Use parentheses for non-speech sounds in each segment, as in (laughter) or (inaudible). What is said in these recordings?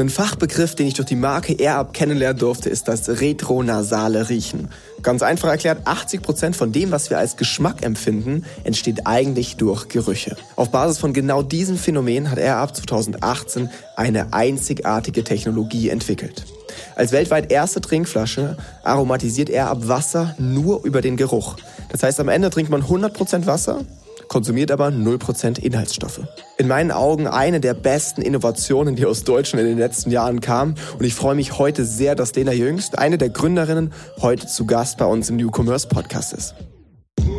Ein Fachbegriff, den ich durch die Marke AirUp kennenlernen durfte, ist das retronasale Riechen. Ganz einfach erklärt, 80 Prozent von dem, was wir als Geschmack empfinden, entsteht eigentlich durch Gerüche. Auf Basis von genau diesem Phänomen hat AirUp 2018 eine einzigartige Technologie entwickelt. Als weltweit erste Trinkflasche aromatisiert AirUp Wasser nur über den Geruch. Das heißt, am Ende trinkt man 100% Wasser konsumiert aber 0% Inhaltsstoffe. In meinen Augen eine der besten Innovationen, die aus Deutschland in den letzten Jahren kam. Und ich freue mich heute sehr, dass Lena Jüngst, eine der Gründerinnen, heute zu Gast bei uns im New Commerce Podcast ist.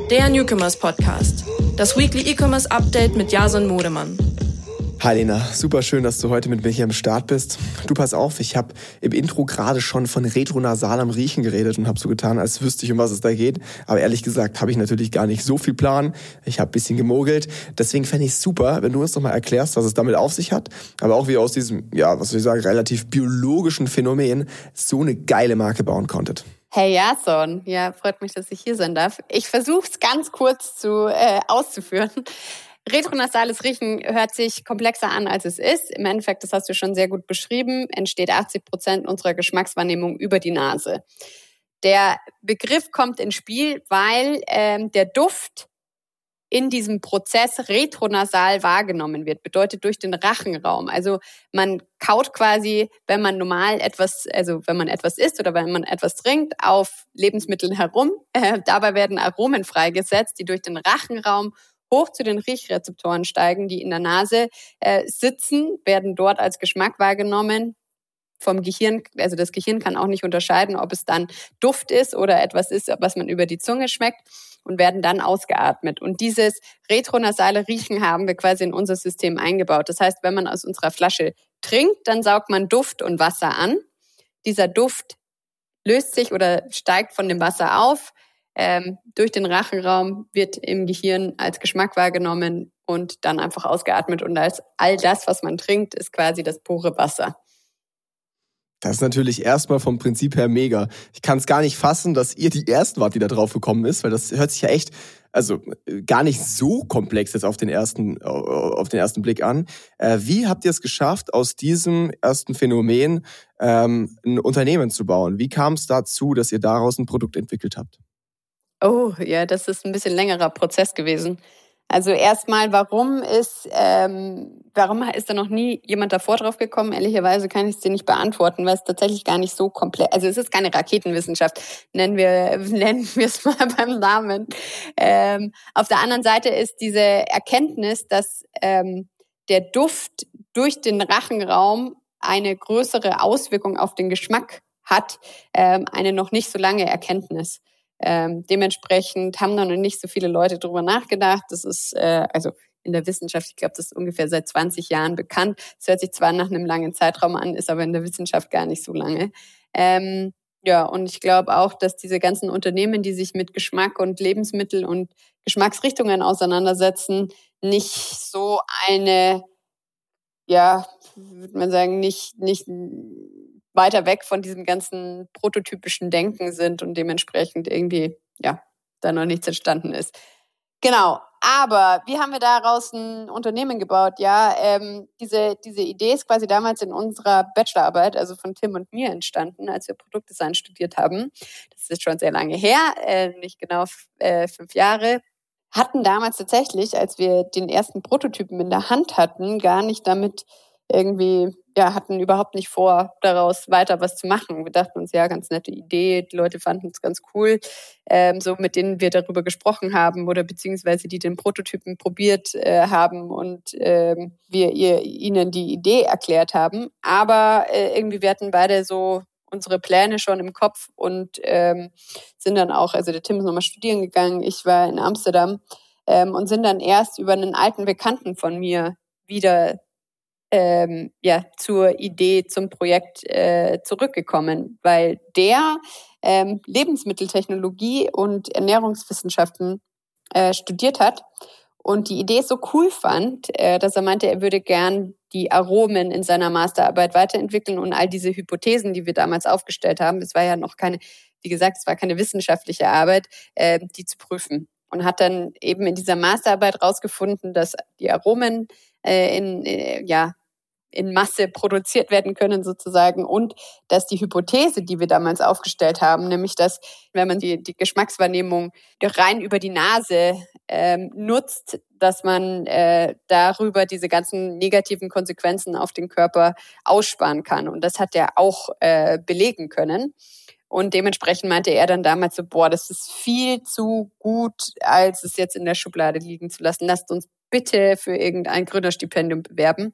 Der Newcomers Podcast. Das Weekly E-Commerce Update mit Jason Modemann. Hi Lena, super schön, dass du heute mit mir hier am Start bist. Du pass auf, ich habe im Intro gerade schon von retronasalem Riechen geredet und habe so getan, als wüsste ich, um was es da geht. Aber ehrlich gesagt habe ich natürlich gar nicht so viel Plan. Ich habe bisschen gemogelt. Deswegen fände ich super, wenn du uns noch mal erklärst, was es damit auf sich hat. Aber auch wie aus diesem, ja, was soll ich sagen, relativ biologischen Phänomen so eine geile Marke bauen konntet. Hey Jason, ja, freut mich, dass ich hier sein darf. Ich versuche es ganz kurz zu äh, auszuführen. Retronasales Riechen hört sich komplexer an, als es ist. Im Endeffekt, das hast du schon sehr gut beschrieben, entsteht 80 Prozent unserer Geschmackswahrnehmung über die Nase. Der Begriff kommt ins Spiel, weil ähm, der Duft in diesem Prozess retronasal wahrgenommen wird, bedeutet durch den Rachenraum. Also man kaut quasi, wenn man normal etwas, also wenn man etwas isst oder wenn man etwas trinkt, auf Lebensmitteln herum. Äh, (laughs) dabei werden Aromen freigesetzt, die durch den Rachenraum hoch zu den Riechrezeptoren steigen, die in der Nase äh, sitzen, werden dort als Geschmack wahrgenommen vom Gehirn, also das Gehirn kann auch nicht unterscheiden, ob es dann Duft ist oder etwas ist, was man über die Zunge schmeckt und werden dann ausgeatmet. Und dieses retronasale Riechen haben wir quasi in unser System eingebaut. Das heißt, wenn man aus unserer Flasche trinkt, dann saugt man Duft und Wasser an. Dieser Duft löst sich oder steigt von dem Wasser auf, ähm, durch den Rachenraum wird im Gehirn als Geschmack wahrgenommen und dann einfach ausgeatmet. Und als all das, was man trinkt, ist quasi das pure Wasser. Das ist natürlich erstmal vom Prinzip her mega. Ich kann es gar nicht fassen, dass ihr die Ersten wart, die da drauf gekommen ist, weil das hört sich ja echt, also gar nicht so komplex jetzt auf den ersten, auf den ersten Blick an. Äh, wie habt ihr es geschafft, aus diesem ersten Phänomen ähm, ein Unternehmen zu bauen? Wie kam es dazu, dass ihr daraus ein Produkt entwickelt habt? Oh, ja, das ist ein bisschen längerer Prozess gewesen. Also erstmal, warum ist, ähm, warum ist da noch nie jemand davor drauf gekommen? Ehrlicherweise kann ich es dir nicht beantworten, weil es tatsächlich gar nicht so komplett, also es ist keine Raketenwissenschaft, nennen wir, (laughs) nennen wir es mal (laughs) beim Namen. Ähm, auf der anderen Seite ist diese Erkenntnis, dass ähm, der Duft durch den Rachenraum eine größere Auswirkung auf den Geschmack hat, ähm, eine noch nicht so lange Erkenntnis. Ähm, dementsprechend haben noch nicht so viele Leute drüber nachgedacht. Das ist äh, also in der Wissenschaft, ich glaube, das ist ungefähr seit 20 Jahren bekannt. Es hört sich zwar nach einem langen Zeitraum an, ist aber in der Wissenschaft gar nicht so lange. Ähm, ja, und ich glaube auch, dass diese ganzen Unternehmen, die sich mit Geschmack und Lebensmittel und Geschmacksrichtungen auseinandersetzen, nicht so eine, ja, würde man sagen, nicht, nicht weiter weg von diesem ganzen prototypischen Denken sind und dementsprechend irgendwie, ja, da noch nichts entstanden ist. Genau. Aber wie haben wir daraus ein Unternehmen gebaut? Ja, ähm, diese, diese Idee ist quasi damals in unserer Bachelorarbeit, also von Tim und mir entstanden, als wir Produktdesign studiert haben. Das ist schon sehr lange her, äh, nicht genau äh, fünf Jahre. Hatten damals tatsächlich, als wir den ersten Prototypen in der Hand hatten, gar nicht damit irgendwie ja, hatten überhaupt nicht vor, daraus weiter was zu machen. Wir dachten uns, ja, ganz nette Idee, die Leute fanden es ganz cool, ähm, so mit denen wir darüber gesprochen haben oder beziehungsweise die den Prototypen probiert äh, haben und ähm, wir ihr, ihnen die Idee erklärt haben. Aber äh, irgendwie, wir hatten beide so unsere Pläne schon im Kopf und ähm, sind dann auch, also der Tim ist nochmal studieren gegangen, ich war in Amsterdam ähm, und sind dann erst über einen alten Bekannten von mir wieder ähm, ja, zur Idee, zum Projekt äh, zurückgekommen, weil der ähm, Lebensmitteltechnologie und Ernährungswissenschaften äh, studiert hat und die Idee so cool fand, äh, dass er meinte, er würde gern die Aromen in seiner Masterarbeit weiterentwickeln und all diese Hypothesen, die wir damals aufgestellt haben, es war ja noch keine, wie gesagt, es war keine wissenschaftliche Arbeit, äh, die zu prüfen. Und hat dann eben in dieser Masterarbeit rausgefunden, dass die Aromen äh, in, äh, ja, in Masse produziert werden können sozusagen und dass die Hypothese, die wir damals aufgestellt haben, nämlich dass wenn man die, die Geschmackswahrnehmung rein über die Nase ähm, nutzt, dass man äh, darüber diese ganzen negativen Konsequenzen auf den Körper aussparen kann. Und das hat er auch äh, belegen können. Und dementsprechend meinte er dann damals so, boah, das ist viel zu gut, als es jetzt in der Schublade liegen zu lassen. Lasst uns bitte für irgendein Gründerstipendium bewerben.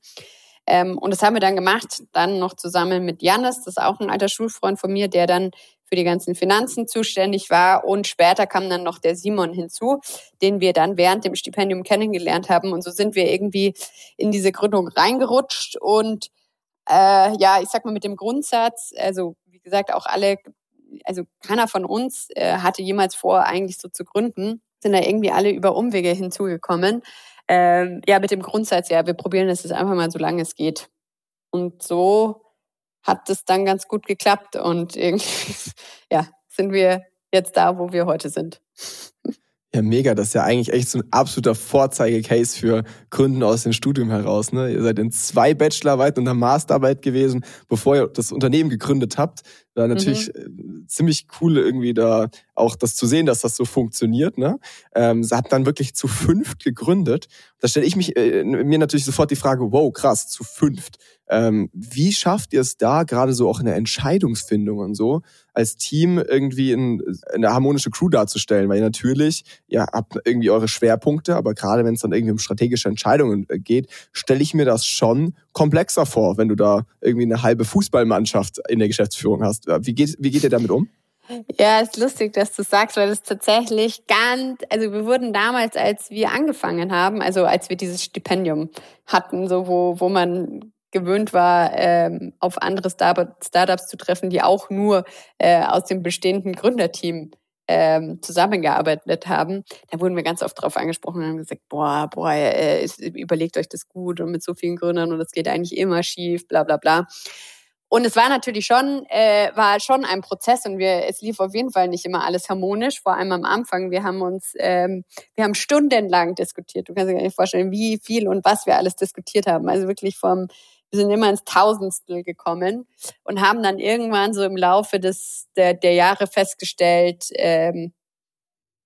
Ähm, und das haben wir dann gemacht, dann noch zusammen mit Janis, das ist auch ein alter Schulfreund von mir, der dann für die ganzen Finanzen zuständig war. Und später kam dann noch der Simon hinzu, den wir dann während dem Stipendium kennengelernt haben. Und so sind wir irgendwie in diese Gründung reingerutscht. Und äh, ja, ich sag mal mit dem Grundsatz, also wie gesagt, auch alle, also keiner von uns äh, hatte jemals vor, eigentlich so zu gründen, sind da irgendwie alle über Umwege hinzugekommen. Ähm, ja, mit dem Grundsatz, ja, wir probieren es jetzt einfach mal, solange es geht. Und so hat es dann ganz gut geklappt und irgendwie, (laughs) ja, sind wir jetzt da, wo wir heute sind. Ja, mega. Das ist ja eigentlich echt so ein absoluter Vorzeigecase für Kunden aus dem Studium heraus. Ne? Ihr seid in zwei Bachelorarbeiten und einer Masterarbeit gewesen, bevor ihr das Unternehmen gegründet habt. Da natürlich mhm. Äh, ziemlich cool irgendwie da auch das zu sehen, dass das so funktioniert. Ne? Ähm, sie hat dann wirklich zu fünft gegründet. Da stelle ich mich äh, mir natürlich sofort die Frage, wow, krass, zu fünft. Ähm, wie schafft ihr es da, gerade so auch in der Entscheidungsfindung und so, als Team irgendwie in, eine harmonische Crew darzustellen? Weil ihr natürlich, ihr habt irgendwie eure Schwerpunkte, aber gerade wenn es dann irgendwie um strategische Entscheidungen äh, geht, stelle ich mir das schon komplexer vor, wenn du da irgendwie eine halbe Fußballmannschaft in der Geschäftsführung hast. Wie geht, wie geht ihr damit um? Ja, ist lustig, dass du sagst, weil das tatsächlich ganz, also wir wurden damals, als wir angefangen haben, also als wir dieses Stipendium hatten, so wo, wo man gewöhnt war, ähm, auf andere Startups zu treffen, die auch nur äh, aus dem bestehenden Gründerteam ähm, zusammengearbeitet haben, da wurden wir ganz oft darauf angesprochen und haben gesagt, boah, boah, äh, überlegt euch das gut und mit so vielen Gründern und das geht eigentlich immer schief, bla bla bla. Und es war natürlich schon, äh, war schon ein Prozess und wir, es lief auf jeden Fall nicht immer alles harmonisch, vor allem am Anfang. Wir haben uns, ähm, wir haben stundenlang diskutiert. Du kannst dir gar nicht vorstellen, wie viel und was wir alles diskutiert haben. Also wirklich vom wir sind immer ins Tausendstel gekommen und haben dann irgendwann so im Laufe des, der, der Jahre festgestellt, ähm,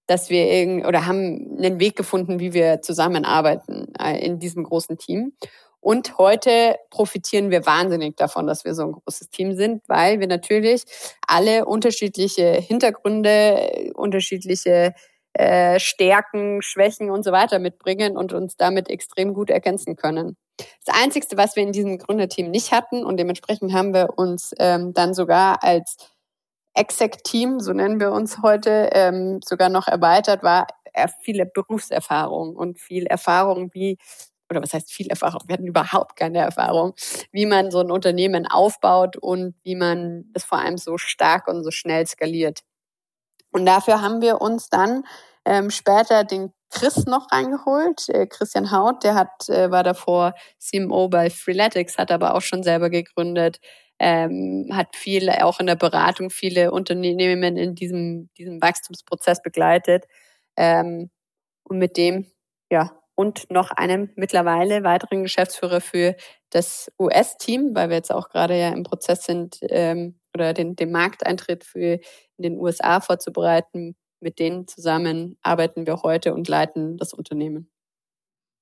dass wir irgend, oder haben einen Weg gefunden, wie wir zusammenarbeiten äh, in diesem großen Team. Und heute profitieren wir wahnsinnig davon, dass wir so ein großes Team sind, weil wir natürlich alle unterschiedliche Hintergründe, unterschiedliche äh, Stärken, Schwächen und so weiter mitbringen und uns damit extrem gut ergänzen können. Das Einzige, was wir in diesem Gründerteam nicht hatten und dementsprechend haben wir uns ähm, dann sogar als Exec-Team, so nennen wir uns heute, ähm, sogar noch erweitert, war viele Berufserfahrung und viel Erfahrung, wie, oder was heißt viel Erfahrung? Wir hatten überhaupt keine Erfahrung, wie man so ein Unternehmen aufbaut und wie man das vor allem so stark und so schnell skaliert. Und dafür haben wir uns dann ähm, später den Chris noch reingeholt. Äh, Christian Haut, der hat, äh, war davor CMO bei Freeletics, hat aber auch schon selber gegründet, ähm, hat viel auch in der Beratung viele Unternehmen in diesem, diesem Wachstumsprozess begleitet. Ähm, und mit dem, ja, und noch einem mittlerweile weiteren Geschäftsführer für das US-Team, weil wir jetzt auch gerade ja im Prozess sind, ähm, oder den, den Markteintritt für in den USA vorzubereiten, mit denen zusammen arbeiten wir heute und leiten das Unternehmen.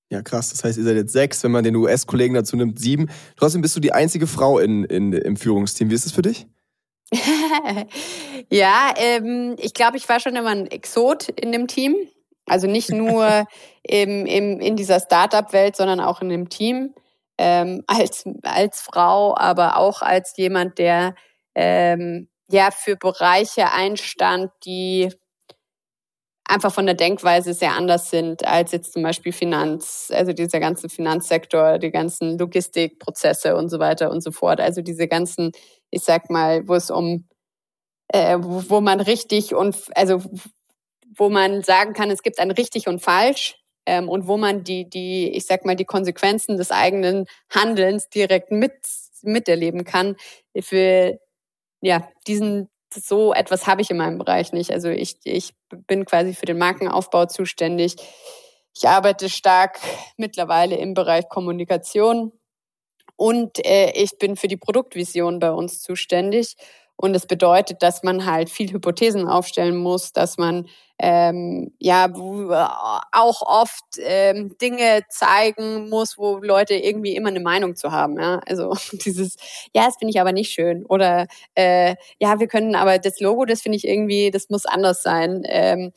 Ja, krass. Das heißt, ihr seid jetzt sechs, wenn man den US-Kollegen dazu nimmt, sieben. Trotzdem bist du die einzige Frau in, in, im Führungsteam. Wie ist es für dich? (laughs) ja, ähm, ich glaube, ich war schon immer ein Exot in dem Team. Also nicht nur im, im, in dieser Startup-Welt, sondern auch in dem Team. Ähm, als, als Frau, aber auch als jemand, der ähm, ja für Bereiche einstand, die einfach von der Denkweise sehr anders sind als jetzt zum Beispiel Finanz, also dieser ganze Finanzsektor, die ganzen Logistikprozesse und so weiter und so fort. Also diese ganzen, ich sag mal, wo es um, äh, wo man richtig und also wo man sagen kann, es gibt ein richtig und falsch ähm, und wo man die, die, ich sag mal, die Konsequenzen des eigenen Handelns direkt mit miterleben kann. Für ja diesen so etwas habe ich in meinem Bereich nicht. Also ich, ich bin quasi für den Markenaufbau zuständig. Ich arbeite stark mittlerweile im Bereich Kommunikation Und äh, ich bin für die Produktvision bei uns zuständig. Und es bedeutet, dass man halt viel Hypothesen aufstellen muss, dass man ähm, ja auch oft ähm, Dinge zeigen muss, wo Leute irgendwie immer eine Meinung zu haben. Ja? Also (laughs) dieses, ja, das finde ich aber nicht schön. Oder äh, ja, wir können aber das Logo, das finde ich irgendwie, das muss anders sein. Ähm,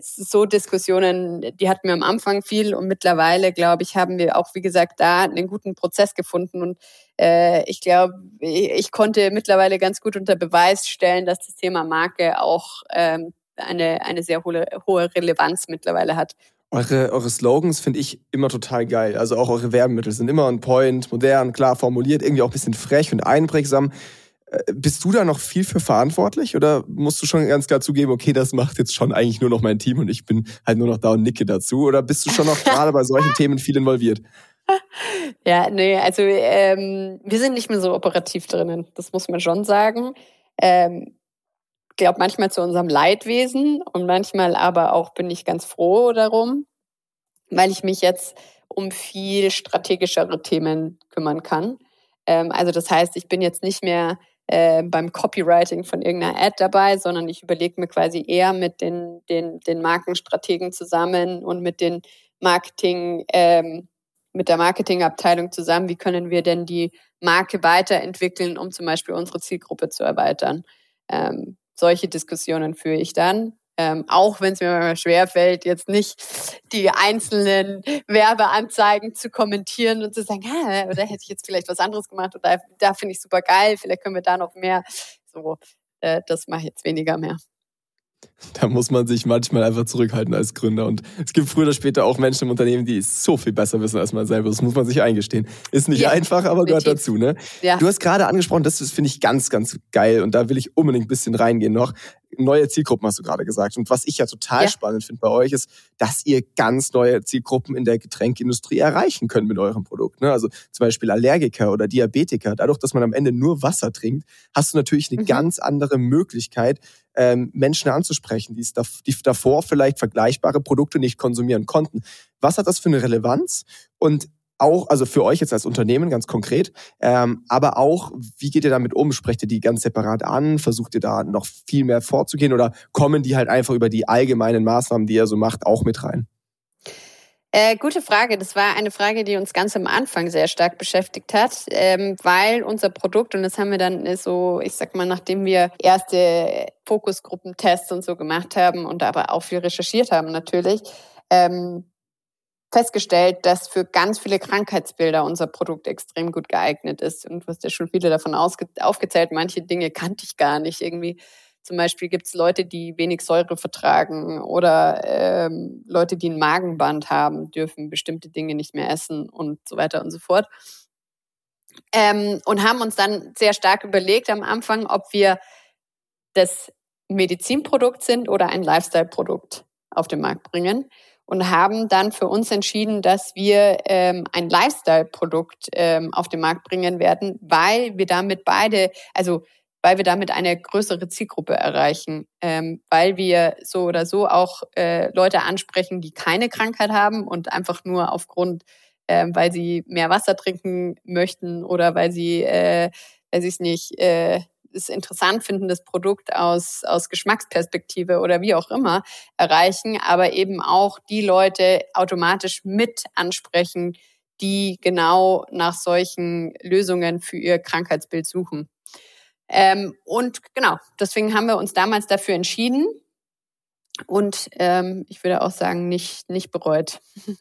so Diskussionen, die hatten wir am Anfang viel und mittlerweile, glaube ich, haben wir auch, wie gesagt, da einen guten Prozess gefunden und äh, ich glaube, ich, ich konnte mittlerweile ganz gut unter Beweis stellen, dass das Thema Marke auch ähm, eine, eine sehr hohe, hohe Relevanz mittlerweile hat. Eure, eure Slogans finde ich immer total geil. Also auch eure Werbemittel sind immer on point, modern, klar formuliert, irgendwie auch ein bisschen frech und einprägsam. Äh, bist du da noch viel für verantwortlich oder musst du schon ganz klar zugeben, okay, das macht jetzt schon eigentlich nur noch mein Team und ich bin halt nur noch da und nicke dazu? Oder bist du schon noch (laughs) gerade bei solchen Themen viel involviert? (laughs) Ja, nee, also ähm, wir sind nicht mehr so operativ drinnen, das muss man schon sagen. Ähm, glaube manchmal zu unserem Leidwesen und manchmal aber auch bin ich ganz froh darum, weil ich mich jetzt um viel strategischere Themen kümmern kann. Ähm, also das heißt, ich bin jetzt nicht mehr äh, beim Copywriting von irgendeiner Ad dabei, sondern ich überlege mir quasi eher mit den, den, den Markenstrategen zusammen und mit den Marketing, ähm, mit der Marketingabteilung zusammen, wie können wir denn die Marke weiterentwickeln, um zum Beispiel unsere Zielgruppe zu erweitern. Ähm, solche Diskussionen führe ich dann. Ähm, auch wenn es mir manchmal schwerfällt, jetzt nicht die einzelnen Werbeanzeigen zu kommentieren und zu sagen, ah, oder hätte ich jetzt vielleicht was anderes gemacht oder da finde ich super geil, vielleicht können wir da noch mehr. So, äh, das mache ich jetzt weniger mehr. (laughs) Da muss man sich manchmal einfach zurückhalten als Gründer. Und es gibt früher oder später auch Menschen im Unternehmen, die so viel besser wissen als man selber. Das muss man sich eingestehen. Ist nicht ja, einfach, aber gehört dazu. Ne? Ja. Du hast gerade angesprochen, das finde ich ganz, ganz geil. Und da will ich unbedingt ein bisschen reingehen noch neue Zielgruppen, hast du gerade gesagt. Und was ich ja total ja. spannend finde bei euch, ist, dass ihr ganz neue Zielgruppen in der Getränkindustrie erreichen könnt mit eurem Produkt. Ne? Also zum Beispiel Allergiker oder Diabetiker. Dadurch, dass man am Ende nur Wasser trinkt, hast du natürlich eine mhm. ganz andere Möglichkeit, ähm, Menschen anzusprechen, die, die davor vielleicht vergleichbare Produkte nicht konsumieren konnten. Was hat das für eine Relevanz? Und auch, also für euch jetzt als Unternehmen ganz konkret, ähm, aber auch, wie geht ihr damit um? Sprecht ihr die ganz separat an? Versucht ihr da noch viel mehr vorzugehen oder kommen die halt einfach über die allgemeinen Maßnahmen, die ihr so macht, auch mit rein? Äh, gute Frage. Das war eine Frage, die uns ganz am Anfang sehr stark beschäftigt hat, ähm, weil unser Produkt, und das haben wir dann so, ich sag mal, nachdem wir erste Fokusgruppentests und so gemacht haben und aber auch viel recherchiert haben natürlich, ähm, festgestellt, dass für ganz viele Krankheitsbilder unser Produkt extrem gut geeignet ist. Und du hast ja schon viele davon aufgezählt. Manche Dinge kannte ich gar nicht. Irgendwie zum Beispiel gibt es Leute, die wenig Säure vertragen oder ähm, Leute, die ein Magenband haben, dürfen bestimmte Dinge nicht mehr essen und so weiter und so fort. Ähm, und haben uns dann sehr stark überlegt am Anfang, ob wir das Medizinprodukt sind oder ein Lifestyle-Produkt auf den Markt bringen und haben dann für uns entschieden, dass wir ähm, ein Lifestyle-Produkt ähm, auf den Markt bringen werden, weil wir damit beide, also weil wir damit eine größere Zielgruppe erreichen, ähm, weil wir so oder so auch äh, Leute ansprechen, die keine Krankheit haben und einfach nur aufgrund, äh, weil sie mehr Wasser trinken möchten oder weil sie, äh, weil sie es nicht äh, es interessant finden, das Produkt aus, aus Geschmacksperspektive oder wie auch immer erreichen, aber eben auch die Leute automatisch mit ansprechen, die genau nach solchen Lösungen für ihr Krankheitsbild suchen. Ähm, und genau, deswegen haben wir uns damals dafür entschieden und ähm, ich würde auch sagen, nicht, nicht bereut. (laughs)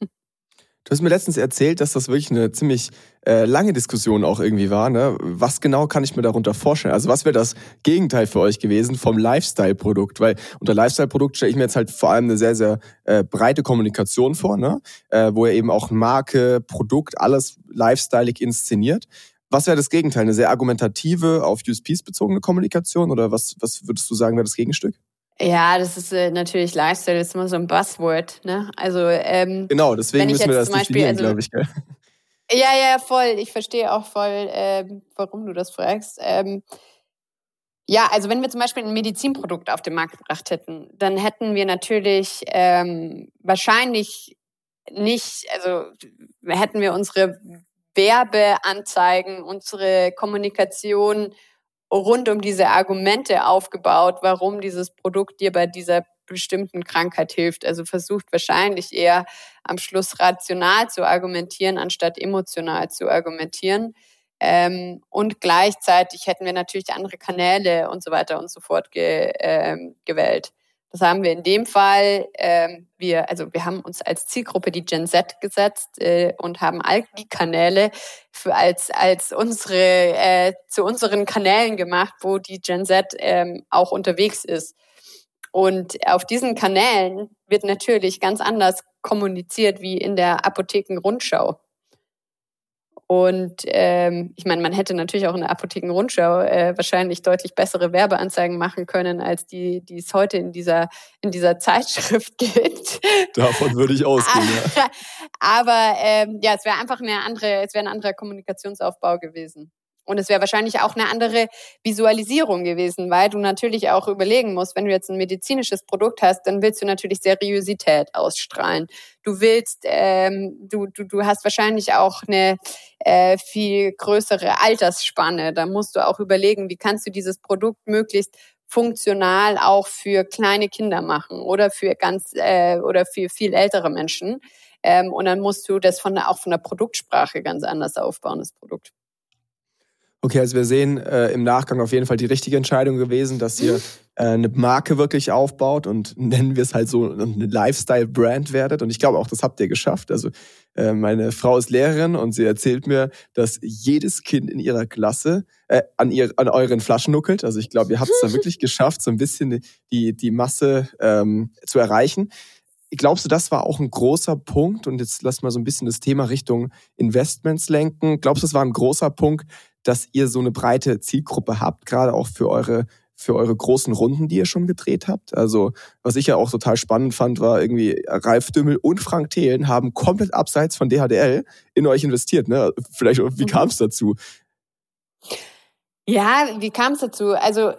Du hast mir letztens erzählt, dass das wirklich eine ziemlich äh, lange Diskussion auch irgendwie war. Ne? Was genau kann ich mir darunter vorstellen? Also was wäre das Gegenteil für euch gewesen vom Lifestyle-Produkt? Weil unter Lifestyle-Produkt stelle ich mir jetzt halt vor allem eine sehr, sehr äh, breite Kommunikation vor, ne? äh, wo ihr eben auch Marke, Produkt, alles lifestyleig inszeniert. Was wäre das Gegenteil? Eine sehr argumentative, auf USPs bezogene Kommunikation? Oder was, was würdest du sagen, wäre das Gegenstück? Ja, das ist äh, natürlich Lifestyle, das ist immer so ein Buzzword. Ne? Also ähm, genau, deswegen müssen wir das definieren, also, glaube ich. Gell? Ja, ja, voll. Ich verstehe auch voll, ähm, warum du das fragst. Ähm, ja, also wenn wir zum Beispiel ein Medizinprodukt auf den Markt gebracht hätten, dann hätten wir natürlich ähm, wahrscheinlich nicht, also hätten wir unsere Werbeanzeigen, unsere Kommunikation rund um diese Argumente aufgebaut, warum dieses Produkt dir bei dieser bestimmten Krankheit hilft. Also versucht wahrscheinlich eher am Schluss rational zu argumentieren, anstatt emotional zu argumentieren. Ähm, und gleichzeitig hätten wir natürlich andere Kanäle und so weiter und so fort ge, ähm, gewählt. Das haben wir in dem Fall. Ähm, wir, also wir haben uns als Zielgruppe die Gen Z gesetzt äh, und haben all die Kanäle für als als unsere äh, zu unseren Kanälen gemacht, wo die Gen Z ähm, auch unterwegs ist. Und auf diesen Kanälen wird natürlich ganz anders kommuniziert wie in der Apothekenrundschau. Und ähm, ich meine, man hätte natürlich auch in der Apothekenrundschau äh, wahrscheinlich deutlich bessere Werbeanzeigen machen können, als die, die es heute in dieser, in dieser Zeitschrift (laughs) gibt. Davon würde ich ausgehen, ja. (laughs) Aber ähm, ja, es wäre einfach eine andere, es wäre ein anderer Kommunikationsaufbau gewesen. Und es wäre wahrscheinlich auch eine andere Visualisierung gewesen, weil du natürlich auch überlegen musst, wenn du jetzt ein medizinisches Produkt hast, dann willst du natürlich Seriosität ausstrahlen. Du willst, ähm, du, du, du hast wahrscheinlich auch eine äh, viel größere Altersspanne. Da musst du auch überlegen, wie kannst du dieses Produkt möglichst funktional auch für kleine Kinder machen oder für ganz äh, oder für viel ältere Menschen. Ähm, und dann musst du das von der, auch von der Produktsprache ganz anders aufbauen, das Produkt. Okay, also wir sehen äh, im Nachgang auf jeden Fall die richtige Entscheidung gewesen, dass ihr äh, eine Marke wirklich aufbaut und (laughs) nennen wir es halt so eine Lifestyle-Brand werdet. Und ich glaube auch, das habt ihr geschafft. Also äh, meine Frau ist Lehrerin und sie erzählt mir, dass jedes Kind in ihrer Klasse äh, an, ihr, an euren Flaschen nuckelt. Also ich glaube, ihr habt es da wirklich geschafft, so ein bisschen die, die Masse ähm, zu erreichen. Glaubst du, das war auch ein großer Punkt? Und jetzt lass mal so ein bisschen das Thema Richtung Investments lenken. Glaubst du, das war ein großer Punkt, dass ihr so eine breite Zielgruppe habt, gerade auch für eure für eure großen Runden, die ihr schon gedreht habt. Also, was ich ja auch total spannend fand, war irgendwie Ralf Dümmel und Frank Thelen haben komplett abseits von DHDL in euch investiert. Ne? Vielleicht, wie mhm. kam es dazu? Ja, wie kam es dazu? Also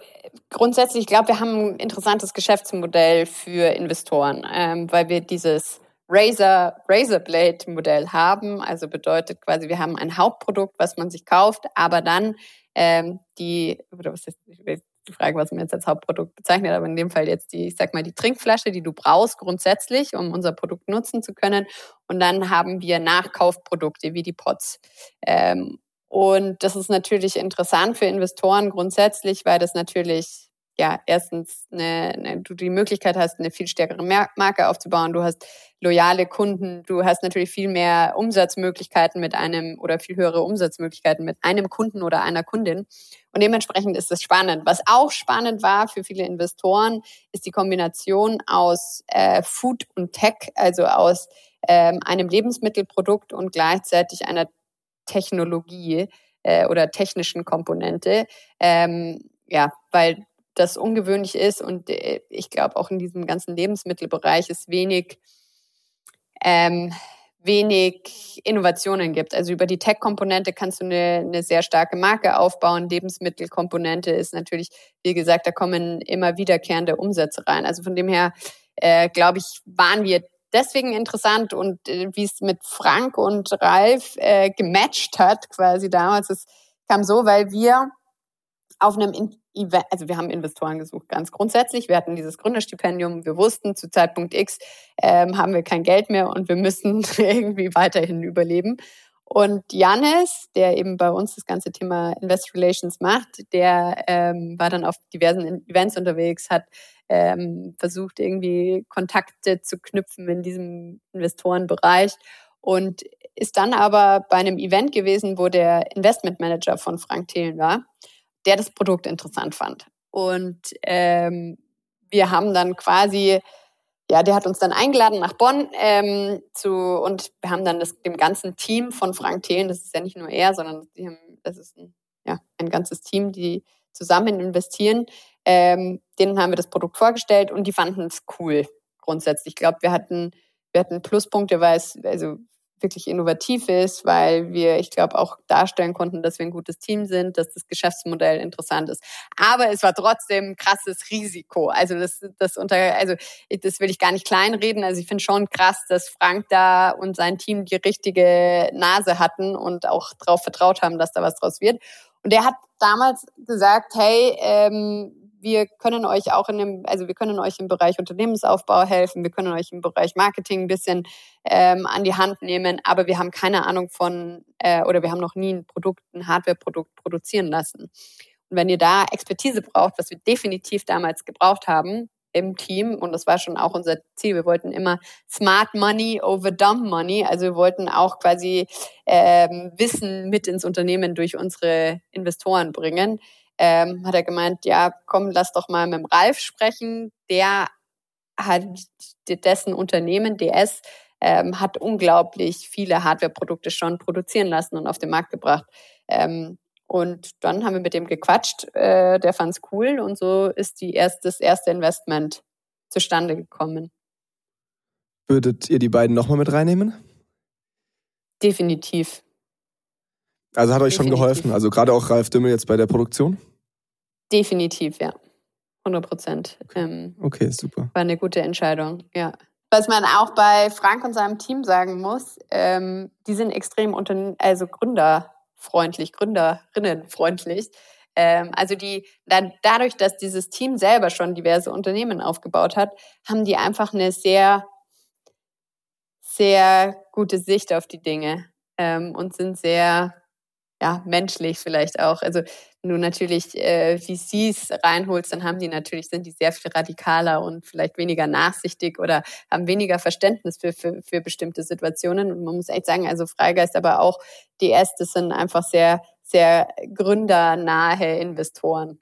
grundsätzlich, ich glaube, wir haben ein interessantes Geschäftsmodell für Investoren, ähm, weil wir dieses Razer, Razorblade Modell haben. Also bedeutet quasi, wir haben ein Hauptprodukt, was man sich kauft, aber dann ähm, die, oder was ist die Frage, was man jetzt als Hauptprodukt bezeichnet, aber in dem Fall jetzt die, ich sag mal, die Trinkflasche, die du brauchst grundsätzlich, um unser Produkt nutzen zu können. Und dann haben wir Nachkaufprodukte wie die Pots. Ähm, und das ist natürlich interessant für Investoren grundsätzlich, weil das natürlich ja, erstens eine, eine, du die Möglichkeit hast, eine viel stärkere Marke aufzubauen. Du hast loyale Kunden. Du hast natürlich viel mehr Umsatzmöglichkeiten mit einem oder viel höhere Umsatzmöglichkeiten mit einem Kunden oder einer Kundin. Und dementsprechend ist es spannend. Was auch spannend war für viele Investoren, ist die Kombination aus äh, Food und Tech, also aus ähm, einem Lebensmittelprodukt und gleichzeitig einer Technologie äh, oder technischen Komponente. Ähm, ja, weil das ungewöhnlich ist und äh, ich glaube auch in diesem ganzen Lebensmittelbereich es wenig ähm, wenig Innovationen gibt. Also über die Tech-Komponente kannst du eine, eine sehr starke Marke aufbauen. Lebensmittelkomponente ist natürlich, wie gesagt, da kommen immer wiederkehrende Umsätze rein. Also von dem her, äh, glaube ich, waren wir deswegen interessant und äh, wie es mit Frank und Ralf äh, gematcht hat, quasi damals, es kam so, weil wir auf einem Also wir haben Investoren gesucht, ganz grundsätzlich. Wir hatten dieses Gründerstipendium. Wir wussten, zu Zeitpunkt X ähm, haben wir kein Geld mehr und wir müssen (laughs) irgendwie weiterhin überleben. Und Janis, der eben bei uns das ganze Thema Investor Relations macht, der ähm, war dann auf diversen Events unterwegs, hat ähm, versucht, irgendwie Kontakte zu knüpfen in diesem Investorenbereich und ist dann aber bei einem Event gewesen, wo der Investmentmanager von Frank Thelen war der das Produkt interessant fand. Und ähm, wir haben dann quasi, ja, der hat uns dann eingeladen nach Bonn ähm, zu und wir haben dann das, dem ganzen Team von Frank Thelen, das ist ja nicht nur er, sondern die haben, das ist ein, ja, ein ganzes Team, die zusammen investieren. Ähm, denen haben wir das Produkt vorgestellt und die fanden es cool grundsätzlich. Ich glaube, wir hatten, wir hatten Pluspunkte, weil es, also wirklich innovativ ist, weil wir, ich glaube, auch darstellen konnten, dass wir ein gutes Team sind, dass das Geschäftsmodell interessant ist. Aber es war trotzdem ein krasses Risiko. Also das, das unter, also das will ich gar nicht kleinreden. Also ich finde schon krass, dass Frank da und sein Team die richtige Nase hatten und auch darauf vertraut haben, dass da was draus wird. Und er hat damals gesagt, hey, ähm, wir können euch auch in dem, also wir können euch im Bereich Unternehmensaufbau helfen, wir können euch im Bereich Marketing ein bisschen ähm, an die Hand nehmen, aber wir haben keine Ahnung von äh, oder wir haben noch nie ein Produkt, ein Hardware-Produkt produzieren lassen. Und wenn ihr da Expertise braucht, was wir definitiv damals gebraucht haben im Team, und das war schon auch unser Ziel, wir wollten immer Smart Money over Dumb Money, also wir wollten auch quasi ähm, Wissen mit ins Unternehmen durch unsere Investoren bringen ähm, hat er gemeint, ja, komm, lass doch mal mit dem Ralf sprechen. Der hat dessen Unternehmen, DS, ähm, hat unglaublich viele Hardware-Produkte schon produzieren lassen und auf den Markt gebracht. Ähm, und dann haben wir mit dem gequatscht, äh, der fand's cool und so ist die erst, das erste Investment zustande gekommen. Würdet ihr die beiden nochmal mit reinnehmen? Definitiv. Also hat euch Definitiv. schon geholfen, also gerade auch Ralf Dümmel jetzt bei der Produktion? Definitiv, ja. 100 Prozent. Okay. Ähm, okay, super. War eine gute Entscheidung, ja. Was man auch bei Frank und seinem Team sagen muss, ähm, die sind extrem unter, also gründerfreundlich, gründerinnenfreundlich. Ähm, also die, da, dadurch, dass dieses Team selber schon diverse Unternehmen aufgebaut hat, haben die einfach eine sehr, sehr gute Sicht auf die Dinge ähm, und sind sehr ja, menschlich vielleicht auch. Also wenn du natürlich äh, VCs reinholst, dann haben die natürlich, sind die sehr viel radikaler und vielleicht weniger nachsichtig oder haben weniger Verständnis für, für, für bestimmte Situationen. Und man muss echt sagen, also Freigeist, aber auch DS, das sind einfach sehr, sehr gründernahe Investoren.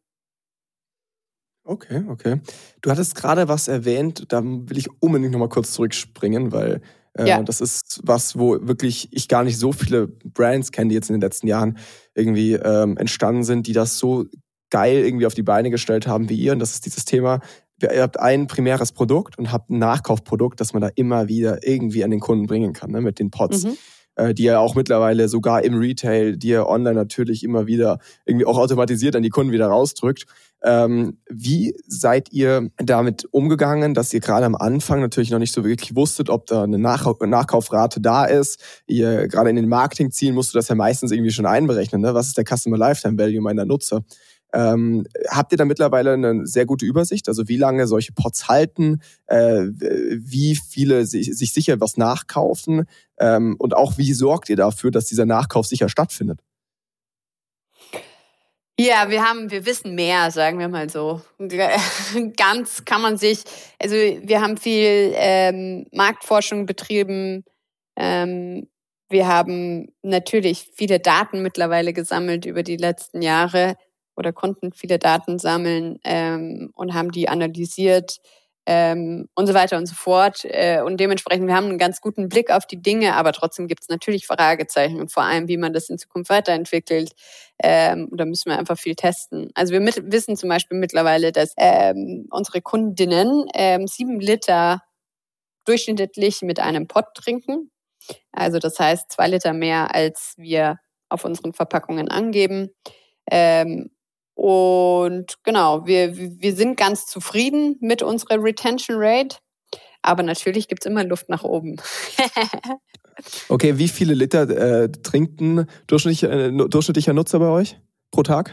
Okay, okay. Du hattest gerade was erwähnt, da will ich unbedingt nochmal kurz zurückspringen, weil äh, ja. Das ist was, wo wirklich ich gar nicht so viele Brands kenne, die jetzt in den letzten Jahren irgendwie ähm, entstanden sind, die das so geil irgendwie auf die Beine gestellt haben wie ihr. Und das ist dieses Thema, ihr habt ein primäres Produkt und habt ein Nachkaufprodukt, das man da immer wieder irgendwie an den Kunden bringen kann, ne, mit den Pots. Mhm äh, die ja auch mittlerweile sogar im Retail, die ja online natürlich immer wieder irgendwie auch automatisiert an die Kunden wieder rausdrückt. Ähm, wie seid ihr damit umgegangen, dass ihr gerade am Anfang natürlich noch nicht so wirklich wusstet, ob da eine Nach Nachkaufrate da ist? Ihr gerade in den Marketingzielen musst du das ja meistens irgendwie schon einberechnen. Ne? Was ist der Customer Lifetime Value meiner Nutzer? Ähm, habt ihr da mittlerweile eine sehr gute Übersicht? Also wie lange solche Pots halten, äh, wie viele sich, sich, sicher was nachkaufen ähm, und auch wie sorgt ihr dafür, dass dieser Nachkauf sicher stattfindet? Ja, wir haben, wir wissen mehr, sagen wir mal so. (laughs) Ganz kann man sich, also wir haben viel ähm, Marktforschung betrieben. Ähm, wir haben natürlich viele Daten mittlerweile gesammelt über die letzten Jahre oder konnten viele Daten sammeln ähm, und haben die analysiert ähm, und so weiter und so fort. Äh, und dementsprechend, wir haben einen ganz guten Blick auf die Dinge, aber trotzdem gibt es natürlich Fragezeichen und vor allem, wie man das in Zukunft weiterentwickelt. Ähm, da müssen wir einfach viel testen. Also wir mit, wissen zum Beispiel mittlerweile, dass ähm, unsere Kundinnen ähm, sieben Liter durchschnittlich mit einem Pott trinken. Also das heißt zwei Liter mehr, als wir auf unseren Verpackungen angeben. Ähm, und genau, wir, wir sind ganz zufrieden mit unserer Retention Rate. Aber natürlich gibt es immer Luft nach oben. (laughs) okay, wie viele Liter äh, trinkt ein durchschnittlicher, äh, durchschnittlicher Nutzer bei euch pro Tag?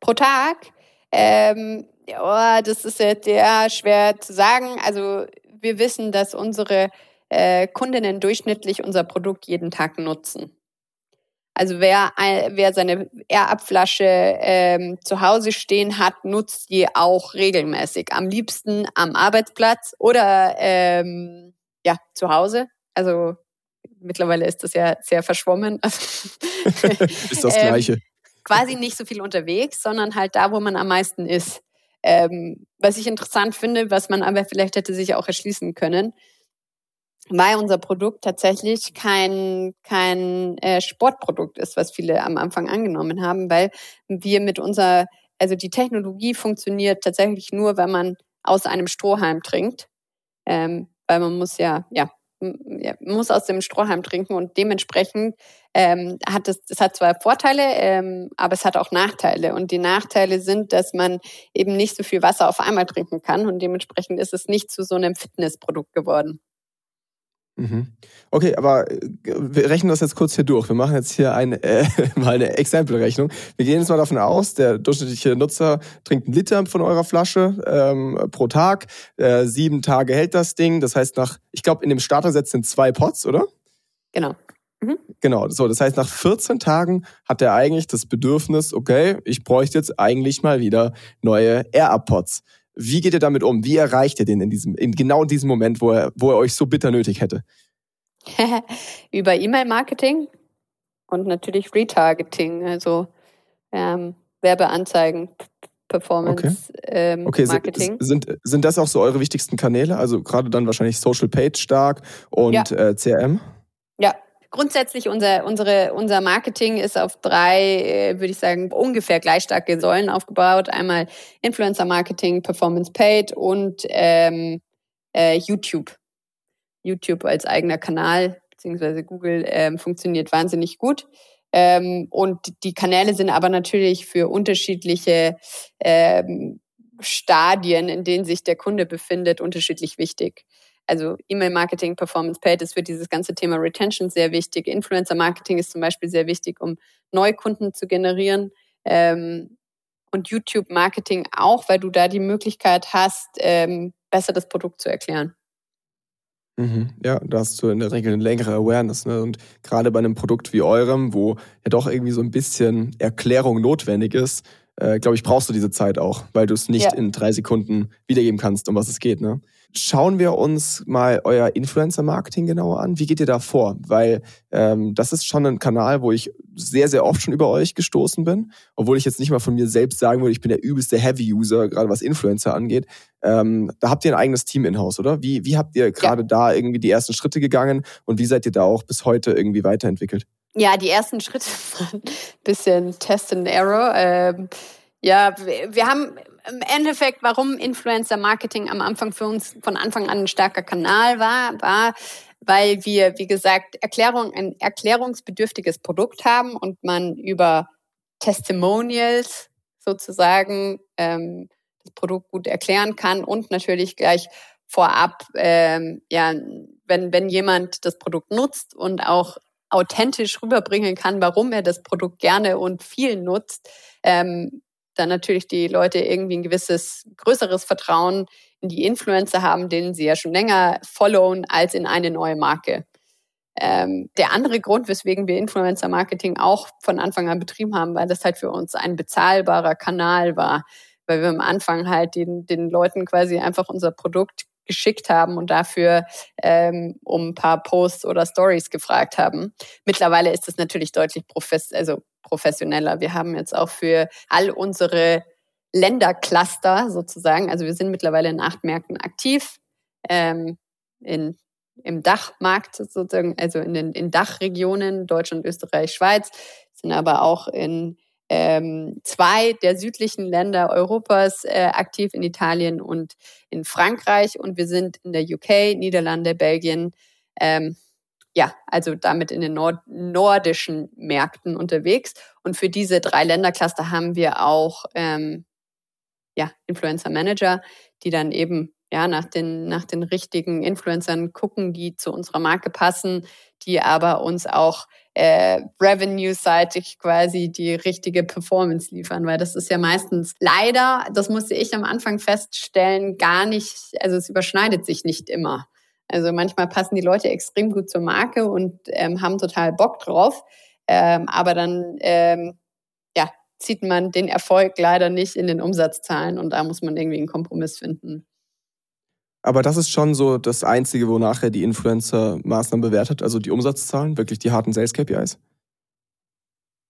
Pro Tag? Ähm, oh, das ist jetzt sehr schwer zu sagen. Also wir wissen, dass unsere äh, Kundinnen durchschnittlich unser Produkt jeden Tag nutzen. Also wer, wer seine Air-Up-Flasche ähm, zu Hause stehen hat, nutzt die auch regelmäßig. Am liebsten am Arbeitsplatz oder ähm, ja zu Hause. Also mittlerweile ist das ja sehr verschwommen. (laughs) ist das Gleiche. Ähm, quasi nicht so viel unterwegs, sondern halt da, wo man am meisten ist. Ähm, was ich interessant finde, was man aber vielleicht hätte sich auch erschließen können, weil unser Produkt tatsächlich kein, kein äh, Sportprodukt ist, was viele am Anfang angenommen haben, weil wir mit unserer, also die Technologie funktioniert tatsächlich nur, wenn man aus einem Strohhalm trinkt. Ähm, weil man muss ja, ja, ja, muss aus dem Strohhalm trinken und dementsprechend ähm, hat es, es hat zwar Vorteile, ähm, aber es hat auch Nachteile. Und die Nachteile sind, dass man eben nicht so viel Wasser auf einmal trinken kann und dementsprechend ist es nicht zu so einem Fitnessprodukt geworden. Mhm. Okay, aber äh, wir rechnen das jetzt kurz hier durch. Wir machen jetzt hier ein, äh, (laughs) mal eine Exempelrechnung. Wir gehen jetzt mal davon aus, der durchschnittliche Nutzer trinkt einen Liter von eurer Flasche ähm, pro Tag. Äh, sieben Tage hält das Ding. Das heißt, nach, ich glaube, in dem Starter-Set sind zwei Pots, oder? Genau. Mhm. Genau, so, das heißt, nach 14 Tagen hat er eigentlich das Bedürfnis, okay, ich bräuchte jetzt eigentlich mal wieder neue Air-Up-Pots. Wie geht ihr damit um? Wie erreicht ihr den in diesem, in genau in diesem Moment, wo er, wo er euch so bitter nötig hätte? (laughs) Über E-Mail-Marketing und natürlich Retargeting, also ähm, Werbeanzeigen, Performance okay. Ähm, okay. Marketing. Sind, sind das auch so eure wichtigsten Kanäle? Also gerade dann wahrscheinlich Social Page stark und ja. äh, CRM? Ja, Grundsätzlich unser, unsere, unser Marketing ist auf drei, äh, würde ich sagen, ungefähr gleich starke Säulen aufgebaut. Einmal Influencer Marketing, Performance Paid und ähm, äh, YouTube. YouTube als eigener Kanal, beziehungsweise Google, ähm, funktioniert wahnsinnig gut. Ähm, und die Kanäle sind aber natürlich für unterschiedliche ähm, Stadien, in denen sich der Kunde befindet, unterschiedlich wichtig also E-Mail-Marketing, Performance Paid ist für dieses ganze Thema Retention sehr wichtig. Influencer-Marketing ist zum Beispiel sehr wichtig, um Neukunden zu generieren. Ähm, und YouTube-Marketing auch, weil du da die Möglichkeit hast, ähm, besser das Produkt zu erklären. Mhm. Ja, da hast du in der Regel eine längere Awareness. Ne? Und gerade bei einem Produkt wie eurem, wo ja doch irgendwie so ein bisschen Erklärung notwendig ist, äh, glaube ich, brauchst du diese Zeit auch, weil du es nicht ja. in drei Sekunden wiedergeben kannst, um was es geht. Ne? Schauen wir uns mal euer Influencer-Marketing genauer an. Wie geht ihr da vor? Weil ähm, das ist schon ein Kanal, wo ich sehr, sehr oft schon über euch gestoßen bin, obwohl ich jetzt nicht mal von mir selbst sagen würde, ich bin der übelste Heavy-User, gerade was Influencer angeht. Ähm, da habt ihr ein eigenes Team in-house, oder? Wie, wie habt ihr gerade ja. da irgendwie die ersten Schritte gegangen und wie seid ihr da auch bis heute irgendwie weiterentwickelt? Ja, die ersten Schritte (laughs) waren ein bisschen Test and Error. Ähm, ja, wir haben im Endeffekt, warum Influencer Marketing am Anfang für uns von Anfang an ein starker Kanal war, war, weil wir, wie gesagt, Erklärung, ein erklärungsbedürftiges Produkt haben und man über Testimonials sozusagen ähm, das Produkt gut erklären kann und natürlich gleich vorab, ähm, ja, wenn, wenn jemand das Produkt nutzt und auch authentisch rüberbringen kann, warum er das Produkt gerne und viel nutzt, ähm, dann natürlich die Leute irgendwie ein gewisses größeres Vertrauen in die Influencer haben, denen sie ja schon länger followen, als in eine neue Marke. Ähm, der andere Grund, weswegen wir Influencer-Marketing auch von Anfang an betrieben haben, weil das halt für uns ein bezahlbarer Kanal war, weil wir am Anfang halt den, den Leuten quasi einfach unser Produkt geschickt haben und dafür ähm, um ein paar Posts oder Stories gefragt haben. Mittlerweile ist es natürlich deutlich profes also professioneller. Wir haben jetzt auch für all unsere Ländercluster sozusagen, also wir sind mittlerweile in acht Märkten aktiv, ähm, in, im Dachmarkt sozusagen, also in den in Dachregionen, Deutschland, Österreich, Schweiz, sind aber auch in ähm, zwei der südlichen Länder Europas äh, aktiv in Italien und in Frankreich und wir sind in der UK, Niederlande, Belgien, ähm, ja, also damit in den Nord nordischen Märkten unterwegs. Und für diese drei Ländercluster haben wir auch ähm, ja, Influencer Manager, die dann eben ja, nach den, nach den richtigen Influencern gucken, die zu unserer Marke passen, die aber uns auch äh, revenue-seitig quasi die richtige Performance liefern, weil das ist ja meistens leider, das musste ich am Anfang feststellen, gar nicht, also es überschneidet sich nicht immer. Also manchmal passen die Leute extrem gut zur Marke und ähm, haben total Bock drauf, ähm, aber dann ähm, ja, zieht man den Erfolg leider nicht in den Umsatzzahlen und da muss man irgendwie einen Kompromiss finden. Aber das ist schon so das Einzige, wonach er die Influencer-Maßnahmen bewertet, also die Umsatzzahlen, wirklich die harten Sales-KPIs?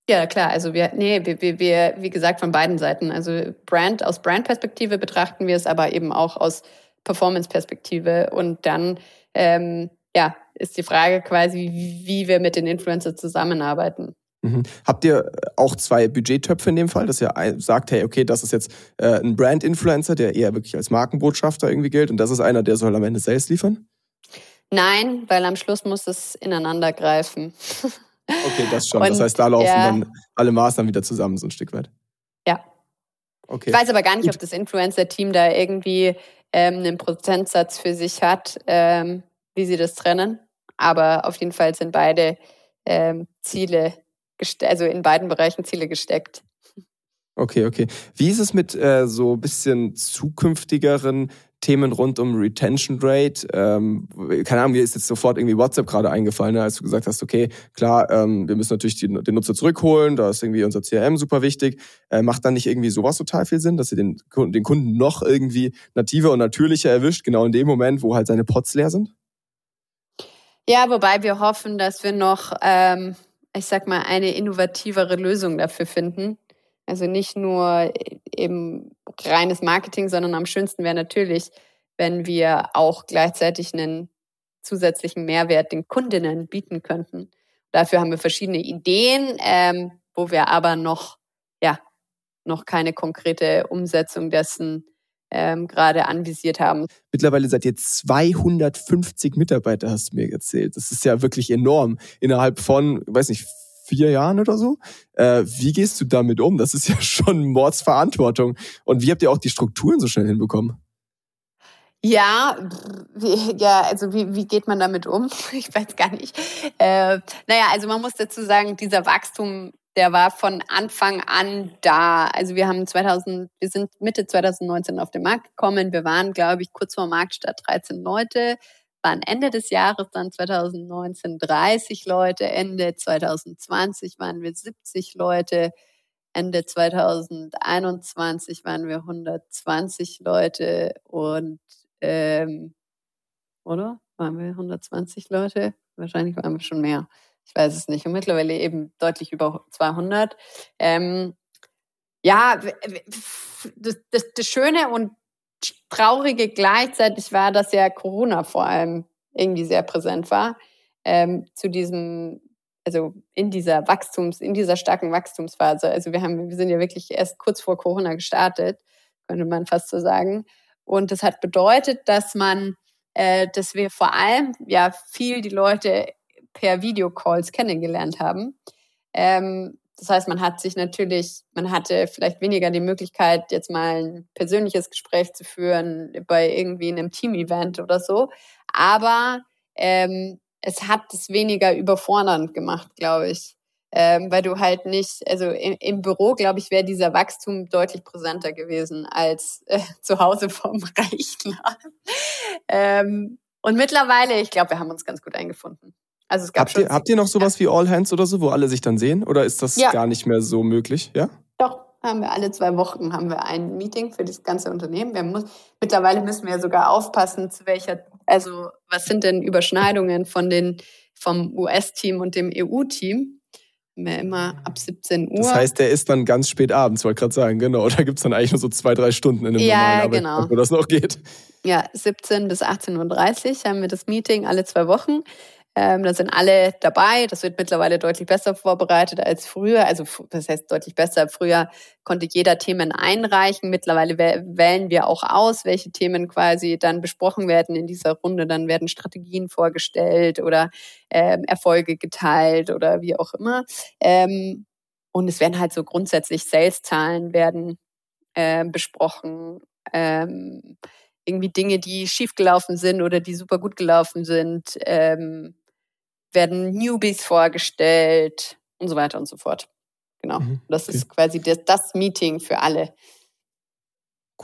Ja, klar. Also wir, nee, wir, wir, wir, wie gesagt, von beiden Seiten. Also Brand, aus Brand-Perspektive betrachten wir es, aber eben auch aus Performance-Perspektive. Und dann, ähm, ja, ist die Frage quasi, wie wir mit den Influencern zusammenarbeiten. Mhm. Habt ihr auch zwei Budgettöpfe in dem Fall, dass ihr sagt, hey, okay, das ist jetzt äh, ein Brand-Influencer, der eher wirklich als Markenbotschafter irgendwie gilt und das ist einer, der soll am Ende Sales liefern? Nein, weil am Schluss muss es ineinander greifen. (laughs) Okay, das schon. Und, das heißt, da laufen ja. dann alle Maßnahmen wieder zusammen, so ein Stück weit. Ja. Okay. Ich weiß aber gar nicht, ob das Influencer-Team da irgendwie ähm, einen Prozentsatz für sich hat, ähm, wie sie das trennen. Aber auf jeden Fall sind beide ähm, Ziele, also in beiden Bereichen Ziele gesteckt. Okay, okay. Wie ist es mit äh, so ein bisschen zukünftigeren Themen rund um Retention Rate? Ähm, keine Ahnung, mir ist jetzt sofort irgendwie WhatsApp gerade eingefallen, ne, als du gesagt hast, okay, klar, ähm, wir müssen natürlich die, den Nutzer zurückholen, da ist irgendwie unser CRM super wichtig. Äh, macht dann nicht irgendwie sowas total viel Sinn, dass ihr den, den Kunden noch irgendwie nativer und natürlicher erwischt, genau in dem Moment, wo halt seine Pots leer sind? Ja, wobei wir hoffen, dass wir noch, ähm, ich sag mal, eine innovativere Lösung dafür finden also nicht nur eben reines Marketing, sondern am schönsten wäre natürlich, wenn wir auch gleichzeitig einen zusätzlichen Mehrwert den Kundinnen bieten könnten. Dafür haben wir verschiedene Ideen, ähm, wo wir aber noch, ja, noch keine konkrete Umsetzung dessen ähm, gerade anvisiert haben. Mittlerweile seid ihr 250 Mitarbeiter, hast du mir erzählt. Das ist ja wirklich enorm. Innerhalb von, weiß nicht, vier Jahren oder so. Äh, wie gehst du damit um? Das ist ja (laughs) schon Mordsverantwortung. Und wie habt ihr auch die Strukturen so schnell hinbekommen? Ja, wie, (laughs) ja, also wie, wie geht man damit um? (laughs) Ich weiß gar nicht. Äh, naja, also man muss dazu sagen, dieser Wachstum, der war von Anfang an da. Also wir haben 2000, wir sind Mitte 2019 auf den Markt gekommen. Wir waren, glaube ich, kurz vor Marktstart 13 Leute waren Ende des Jahres dann 2019 30 Leute, Ende 2020 waren wir 70 Leute, Ende 2021 waren wir 120 Leute und ähm, oder? Waren wir 120 Leute? Wahrscheinlich waren wir schon mehr. Ich weiß es nicht. Und mittlerweile eben deutlich über 200. Ähm, ja, das, das, das Schöne und Traurige gleichzeitig war, dass ja Corona vor allem irgendwie sehr präsent war. Ähm, zu diesem, also in dieser Wachstums, in dieser starken Wachstumsphase. Also wir haben, wir sind ja wirklich erst kurz vor Corona gestartet, könnte man fast so sagen. Und das hat bedeutet, dass man, äh, dass wir vor allem ja viel die Leute per Videocalls kennengelernt haben. Ähm, das heißt, man hat sich natürlich, man hatte vielleicht weniger die Möglichkeit, jetzt mal ein persönliches Gespräch zu führen bei irgendwie einem Team-Event oder so. Aber ähm, es hat es weniger überfordernd gemacht, glaube ich. Ähm, weil du halt nicht, also im, im Büro, glaube ich, wäre dieser Wachstum deutlich präsenter gewesen als äh, (laughs) zu Hause vom Rechner. (laughs) ähm, und mittlerweile, ich glaube, wir haben uns ganz gut eingefunden. Also es gab habt, ihr, habt ihr noch sowas wie All Hands oder so, wo alle sich dann sehen? Oder ist das ja. gar nicht mehr so möglich? Ja? Doch, haben wir alle zwei Wochen haben wir ein Meeting für das ganze Unternehmen. Wir muss, mittlerweile müssen wir sogar aufpassen, zu welcher, also was sind denn Überschneidungen von den, vom US-Team und dem EU-Team? Wir immer ab 17 Uhr. Das heißt, der ist dann ganz spät abends, wollte gerade sagen, genau. Da gibt es dann eigentlich nur so zwei, drei Stunden in dem ja, normalen Arbeitstag, genau. wo das noch geht. Ja, 17 bis 18.30 Uhr haben wir das Meeting alle zwei Wochen. Ähm, da sind alle dabei. Das wird mittlerweile deutlich besser vorbereitet als früher. Also das heißt deutlich besser. Früher konnte jeder Themen einreichen. Mittlerweile wählen wir auch aus, welche Themen quasi dann besprochen werden in dieser Runde. Dann werden Strategien vorgestellt oder ähm, Erfolge geteilt oder wie auch immer. Ähm, und es werden halt so grundsätzlich Sales-Zahlen werden äh, besprochen. Ähm, irgendwie Dinge, die schiefgelaufen sind oder die super gut gelaufen sind. Ähm, werden Newbies vorgestellt und so weiter und so fort. Genau. Mhm, das ist quasi das, das, Meeting für alle.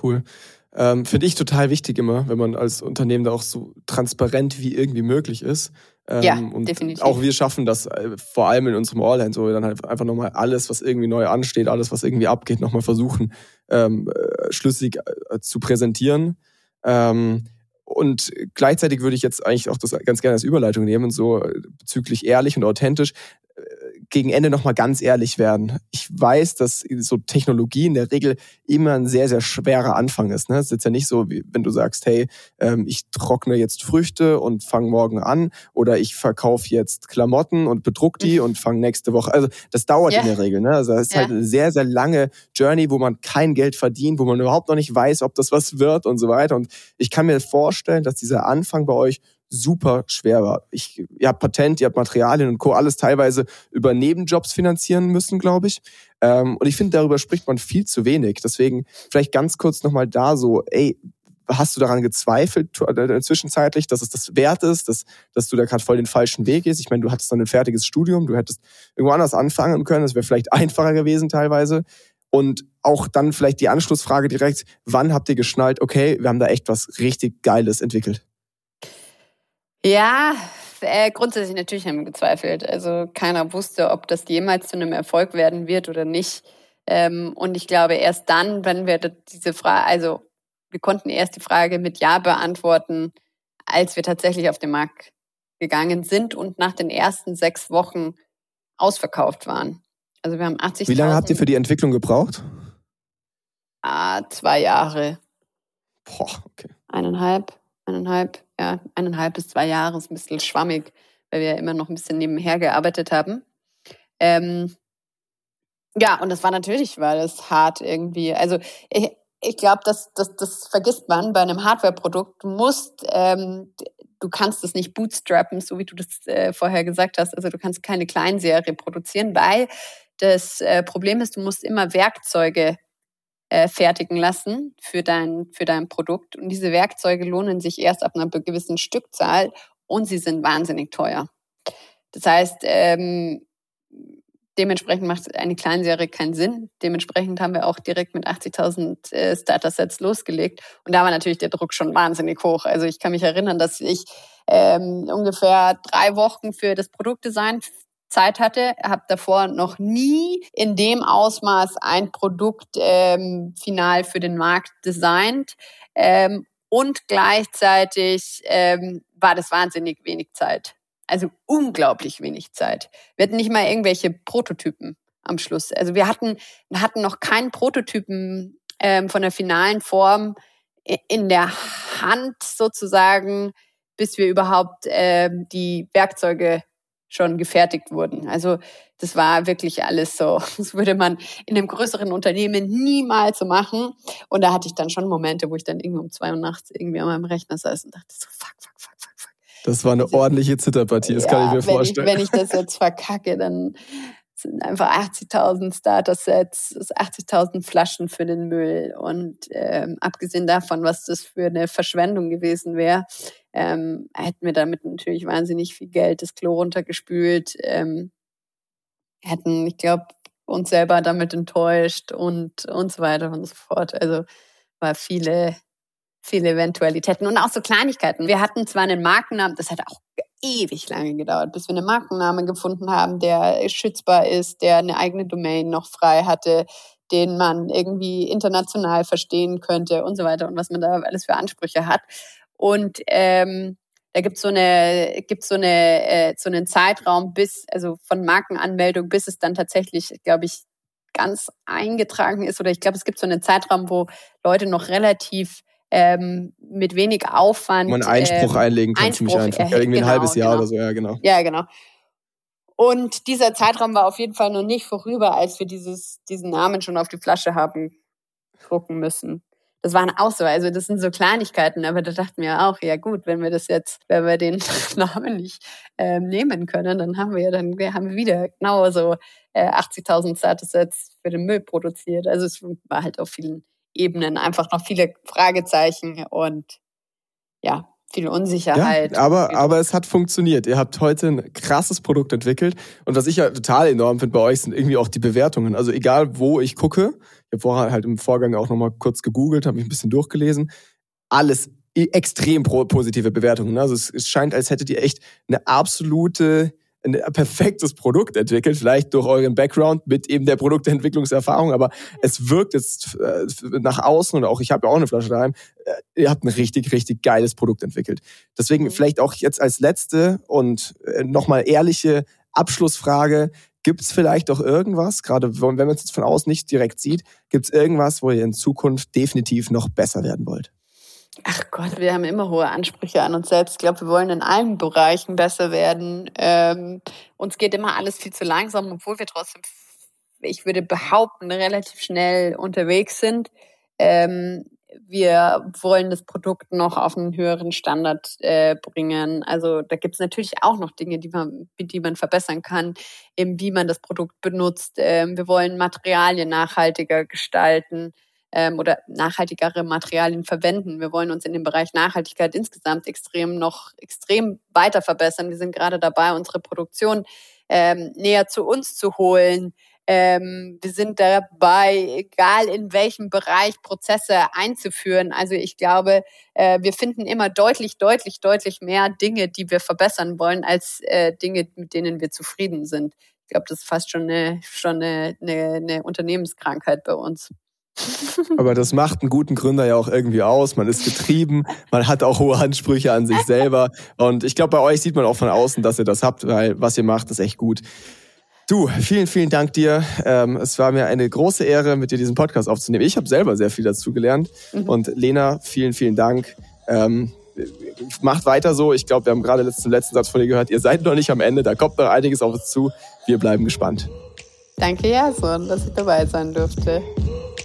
Cool. Ähm, Finde ich total wichtig immer, wenn man als Unternehmen da auch so transparent wie irgendwie möglich ist. Ähm, ja, und definitiv. Auch wir schaffen das äh, vor allem in unserem All-Hand, so wir dann halt einfach nochmal alles, was irgendwie neu ansteht, alles, was irgendwie abgeht, nochmal versuchen, ähm, äh, schlüssig äh, zu präsentieren. Ähm, und gleichzeitig würde ich jetzt eigentlich auch das ganz gerne als Überleitung nehmen, so bezüglich ehrlich und authentisch gegen Ende nochmal ganz ehrlich werden. Ich weiß, dass so Technologie in der Regel immer ein sehr, sehr schwerer Anfang ist. Ne? Es ist jetzt ja nicht so, wie wenn du sagst, hey, ähm, ich trockne jetzt Früchte und fange morgen an oder ich verkaufe jetzt Klamotten und bedruck die mhm. und fange nächste Woche. Also das dauert yeah. in der Regel. Ne? Also das ist yeah. halt eine sehr, sehr lange Journey, wo man kein Geld verdient, wo man überhaupt noch nicht weiß, ob das was wird und so weiter. Und ich kann mir vorstellen, dass dieser Anfang bei euch super schwer war. Ich, ihr habt Patent, ihr habt Materialien und Co. alles teilweise über Nebenjobs finanzieren müssen, glaube ich. Ähm, und ich finde, darüber spricht man viel zu wenig. Deswegen vielleicht ganz kurz nochmal da so, ey, hast du daran gezweifelt äh, zwischenzeitlich, dass es das wert ist, dass, dass du da gerade voll den falschen Weg gehst? Ich meine, du hattest dann ein fertiges Studium, du hättest irgendwo anders anfangen können, das wäre vielleicht einfacher gewesen teilweise. Und auch dann vielleicht die Anschlussfrage direkt, wann habt ihr geschnallt, okay, wir haben da echt was richtig Geiles entwickelt? Ja, äh, grundsätzlich natürlich haben wir gezweifelt. Also keiner wusste, ob das jemals zu einem Erfolg werden wird oder nicht. Ähm, und ich glaube, erst dann, wenn wir diese Frage, also wir konnten erst die Frage mit Ja beantworten, als wir tatsächlich auf den Markt gegangen sind und nach den ersten sechs Wochen ausverkauft waren. Also wir haben 80. Wie lange habt ihr für die Entwicklung gebraucht? Ah, zwei Jahre. Boah, okay. Eineinhalb, eineinhalb, ja, eineinhalb bis zwei Jahre ist ein bisschen schwammig, weil wir ja immer noch ein bisschen nebenher gearbeitet haben. Ähm, ja, und das war natürlich, war das hart irgendwie. Also ich, ich glaube, das, das, das vergisst man bei einem Hardware-Produkt. Du musst, ähm, du kannst es nicht bootstrappen, so wie du das äh, vorher gesagt hast. Also du kannst keine Kleinserie produzieren, weil das äh, Problem ist, du musst immer Werkzeuge äh, fertigen lassen für dein, für dein Produkt. Und diese Werkzeuge lohnen sich erst ab einer gewissen Stückzahl und sie sind wahnsinnig teuer. Das heißt, ähm, dementsprechend macht eine Kleinserie keinen Sinn. Dementsprechend haben wir auch direkt mit 80.000 äh, Starter-Sets losgelegt. Und da war natürlich der Druck schon wahnsinnig hoch. Also ich kann mich erinnern, dass ich ähm, ungefähr drei Wochen für das Produktdesign Zeit hatte, habe davor noch nie in dem Ausmaß ein Produkt ähm, final für den Markt designt. Ähm, und gleichzeitig ähm, war das wahnsinnig wenig Zeit. Also unglaublich wenig Zeit. Wir hatten nicht mal irgendwelche Prototypen am Schluss. Also wir hatten, hatten noch keinen Prototypen ähm, von der finalen Form in der Hand sozusagen, bis wir überhaupt ähm, die Werkzeuge schon gefertigt wurden. Also das war wirklich alles so. (laughs) Das würde man in einem größeren Unternehmen niemals so machen. Und da hatte ich dann schon Momente, wo ich dann irgendwie um zwei Uhr nachts irgendwie an meinem Rechner saß und dachte so, fuck, fuck, fuck, fuck, fuck. Das war eine also, ordentliche Zitterpartie, das ja, kann ich mir vorstellen. Ich, wenn ich das jetzt verkacke, dann sind einfach 80.000 Starter-Sets, 80.000 Flaschen für den Müll. Und ähm, abgesehen davon, was das für eine Verschwendung gewesen wäre, ähm, hätten wir damit natürlich wahnsinnig viel Geld das Klo runtergespült, ähm, hätten, ich glaube, uns selber damit enttäuscht und, und so weiter und so fort. Also war viele, viele Eventualitäten und auch so Kleinigkeiten. Wir hatten zwar einen Markennamen, das hat auch ewig lange gedauert, bis wir einen Markennamen gefunden haben, der schützbar ist, der eine eigene Domain noch frei hatte, den man irgendwie international verstehen könnte und so weiter und was man da alles für Ansprüche hat. Und ähm, da gibt so eine, gibt so eine, äh, so einen Zeitraum bis, also von Markenanmeldung bis es dann tatsächlich, glaube ich, ganz eingetragen ist. Oder ich glaube, es gibt so einen Zeitraum, wo Leute noch relativ ähm, mit wenig Aufwand. Man Einspruch ähm, einlegen kann, Einspruch, ziemlich einfach. Ja, irgendwie genau, ein halbes Jahr genau. oder so, ja, genau. Ja, genau. Und dieser Zeitraum war auf jeden Fall noch nicht vorüber, als wir dieses, diesen Namen schon auf die Flasche haben drucken müssen das waren auch so, also das sind so Kleinigkeiten, aber da dachten wir auch, ja gut, wenn wir das jetzt, wenn wir den (laughs) Namen nicht ähm, nehmen können, dann haben wir dann haben wir wieder genau so äh, 80.000 Status-Sets für den Müll produziert. Also es war halt auf vielen Ebenen einfach noch viele Fragezeichen und ja, viel Unsicherheit. Ja, aber, aber es hat funktioniert. Ihr habt heute ein krasses Produkt entwickelt. Und was ich ja total enorm finde bei euch, sind irgendwie auch die Bewertungen. Also egal, wo ich gucke, ich habe vorher halt im Vorgang auch nochmal kurz gegoogelt, habe mich ein bisschen durchgelesen. Alles extrem positive Bewertungen. Also es, es scheint, als hättet ihr echt eine absolute ein perfektes Produkt entwickelt, vielleicht durch euren Background mit eben der Produktentwicklungserfahrung, aber es wirkt jetzt äh, nach außen und auch ich habe ja auch eine Flasche daheim, äh, ihr habt ein richtig, richtig geiles Produkt entwickelt. Deswegen mhm. vielleicht auch jetzt als letzte und äh, nochmal ehrliche Abschlussfrage, Gibt es vielleicht auch irgendwas, gerade wenn man es jetzt von außen nicht direkt sieht, gibt es irgendwas, wo ihr in Zukunft definitiv noch besser werden wollt? Ach Gott, wir haben immer hohe Ansprüche an uns selbst. Ich glaube, wir wollen in allen Bereichen besser werden. Ähm, uns geht immer alles viel zu langsam, obwohl wir trotzdem, ich würde behaupten, relativ schnell unterwegs sind. Ähm, wir wollen das Produkt noch auf einen höheren Standard äh, bringen. Also da gibt es natürlich auch noch Dinge, die man, die man verbessern kann, eben wie man das Produkt benutzt. Ähm, wir wollen Materialien nachhaltiger gestalten ähm, oder nachhaltigere Materialien verwenden. Wir wollen uns in dem Bereich Nachhaltigkeit insgesamt extrem noch extrem weiter verbessern. Wir sind gerade dabei, unsere Produktion ähm, näher zu uns zu holen. Ähm, wir sind dabei, egal in welchem Bereich Prozesse einzuführen. Also ich glaube, äh, wir finden immer deutlich, deutlich, deutlich mehr Dinge, die wir verbessern wollen, als äh, Dinge, mit denen wir zufrieden sind. Ich glaube, das ist fast schon eine, schon eine, eine, eine Unternehmenskrankheit bei uns. Aber das macht einen guten Gründer ja auch irgendwie aus. Man ist getrieben, man hat auch hohe Ansprüche an sich selber. Und ich glaube, bei euch sieht man auch von außen, dass ihr das habt, weil was ihr macht, ist echt gut. Du, vielen, vielen Dank dir. Ähm, es war mir eine große Ehre, mit dir diesen Podcast aufzunehmen. Ich habe selber sehr viel dazu gelernt. Mhm. Und Lena, vielen, vielen Dank. Ähm, macht weiter so. Ich glaube, wir haben gerade zum letzten Satz von dir gehört. Ihr seid noch nicht am Ende. Da kommt noch einiges auf uns zu. Wir bleiben gespannt. Danke, Jason, dass ich dabei sein durfte.